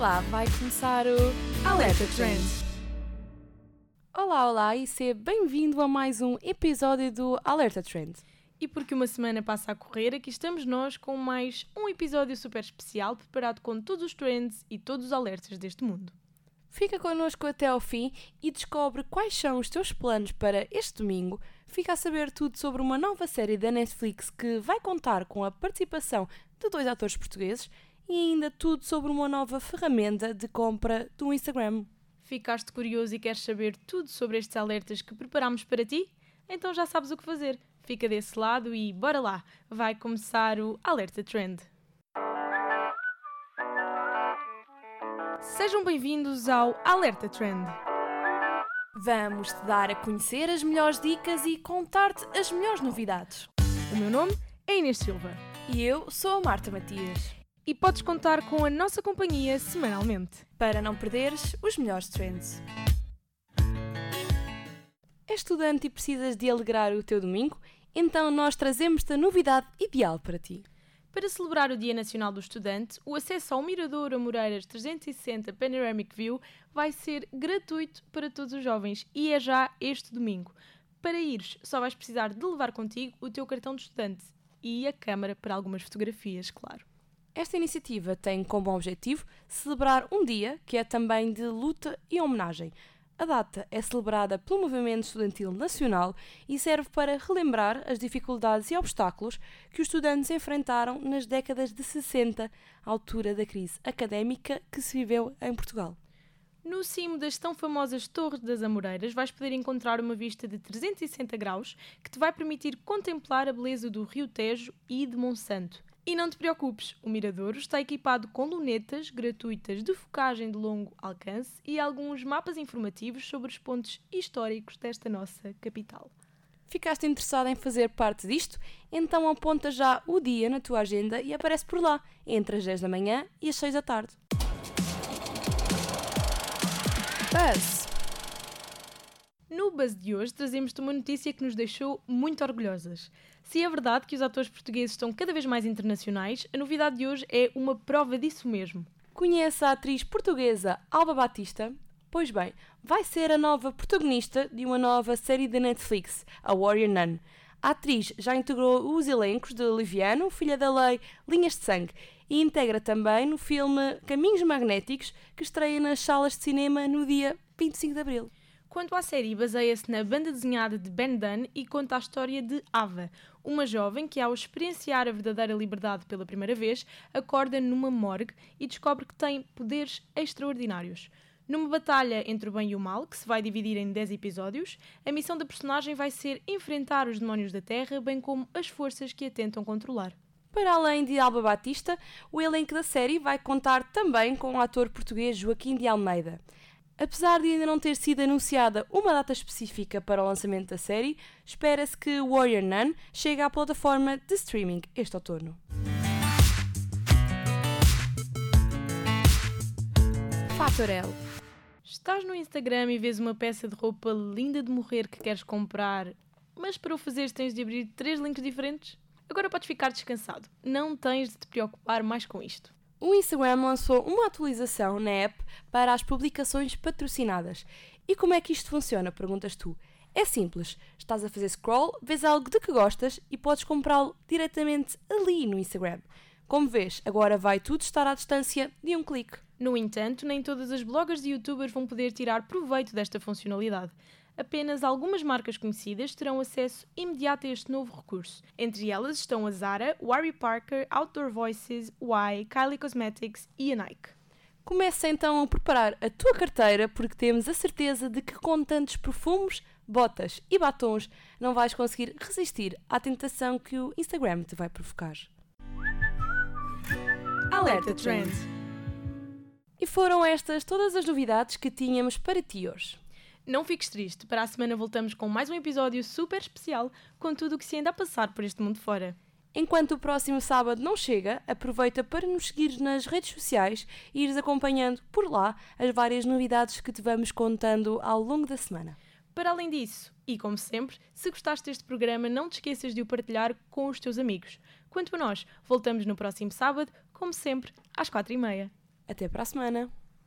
lá, vai começar o Alerta Trend. Olá, olá e seja bem-vindo a mais um episódio do Alerta Trend. E porque uma semana passa a correr, aqui estamos nós com mais um episódio super especial preparado com todos os trends e todos os alertas deste mundo. Fica connosco até ao fim e descobre quais são os teus planos para este domingo. Fica a saber tudo sobre uma nova série da Netflix que vai contar com a participação de dois atores portugueses e ainda tudo sobre uma nova ferramenta de compra do Instagram. Ficaste curioso e queres saber tudo sobre estes alertas que preparamos para ti? Então já sabes o que fazer. Fica desse lado e bora lá! Vai começar o Alerta Trend. Sejam bem-vindos ao Alerta Trend. Vamos te dar a conhecer as melhores dicas e contar-te as melhores novidades. O meu nome é Inês Silva E eu sou a Marta Matias. E podes contar com a nossa companhia semanalmente. para não perderes os melhores trends. És estudante e precisas de alegrar o teu domingo? Então nós trazemos-te a novidade ideal para ti. Para celebrar o Dia Nacional do Estudante, o acesso ao Mirador Amoreiras 360 Panoramic View vai ser gratuito para todos os jovens e é já este domingo. Para ires, só vais precisar de levar contigo o teu cartão de estudante e a câmara para algumas fotografias, claro. Esta iniciativa tem como objetivo celebrar um dia que é também de luta e homenagem. A data é celebrada pelo Movimento Estudantil Nacional e serve para relembrar as dificuldades e obstáculos que os estudantes enfrentaram nas décadas de 60, à altura da crise académica que se viveu em Portugal. No cimo das tão famosas Torres das Amoreiras vais poder encontrar uma vista de 360 graus que te vai permitir contemplar a beleza do Rio Tejo e de Monsanto. E não te preocupes, o Miradouro está equipado com lunetas gratuitas de focagem de longo alcance e alguns mapas informativos sobre os pontos históricos desta nossa capital. Ficaste interessado em fazer parte disto? Então aponta já o dia na tua agenda e aparece por lá, entre as 10 da manhã e as 6 da tarde. Buzz! No Buzz de hoje trazemos-te uma notícia que nos deixou muito orgulhosas. Se é verdade que os atores portugueses estão cada vez mais internacionais, a novidade de hoje é uma prova disso mesmo. Conhece a atriz portuguesa Alba Batista? Pois bem, vai ser a nova protagonista de uma nova série da Netflix, a Warrior Nun. A atriz já integrou os elencos de Liviano, Filha da Lei, Linhas de Sangue e integra também no filme Caminhos Magnéticos, que estreia nas salas de cinema no dia 25 de Abril. Quanto à série, baseia-se na banda desenhada de Ben Dunn e conta a história de Ava, uma jovem que, ao experienciar a verdadeira liberdade pela primeira vez, acorda numa morgue e descobre que tem poderes extraordinários. Numa batalha entre o bem e o mal, que se vai dividir em 10 episódios, a missão da personagem vai ser enfrentar os demónios da Terra, bem como as forças que a tentam controlar. Para além de Alba Batista, o elenco da série vai contar também com o ator português Joaquim de Almeida. Apesar de ainda não ter sido anunciada uma data específica para o lançamento da série, espera-se que Warrior Nun chegue à plataforma de streaming este outono. Fatorel. Estás no Instagram e vês uma peça de roupa linda de morrer que queres comprar, mas para o fazeres tens de abrir três links diferentes? Agora podes ficar descansado. Não tens de te preocupar mais com isto. O Instagram lançou uma atualização na app para as publicações patrocinadas. E como é que isto funciona? Perguntas tu. É simples, estás a fazer scroll, vês algo de que gostas e podes comprá-lo diretamente ali no Instagram. Como vês, agora vai tudo estar à distância de um clique. No entanto, nem todas as bloggers e youtubers vão poder tirar proveito desta funcionalidade. Apenas algumas marcas conhecidas terão acesso imediato a este novo recurso. Entre elas estão a Zara, Warby Parker, Outdoor Voices, Y, Kylie Cosmetics e a Nike. Começa então a preparar a tua carteira porque temos a certeza de que com tantos perfumes, botas e batons não vais conseguir resistir à tentação que o Instagram te vai provocar. Alerta Trend. E foram estas todas as novidades que tínhamos para ti hoje. Não fiques triste, para a semana voltamos com mais um episódio super especial com tudo o que se anda a passar por este mundo fora. Enquanto o próximo sábado não chega, aproveita para nos seguir nas redes sociais e ires acompanhando por lá as várias novidades que te vamos contando ao longo da semana. Para além disso, e como sempre, se gostaste deste programa, não te esqueças de o partilhar com os teus amigos. Quanto a nós, voltamos no próximo sábado, como sempre, às quatro e meia. Até para a semana!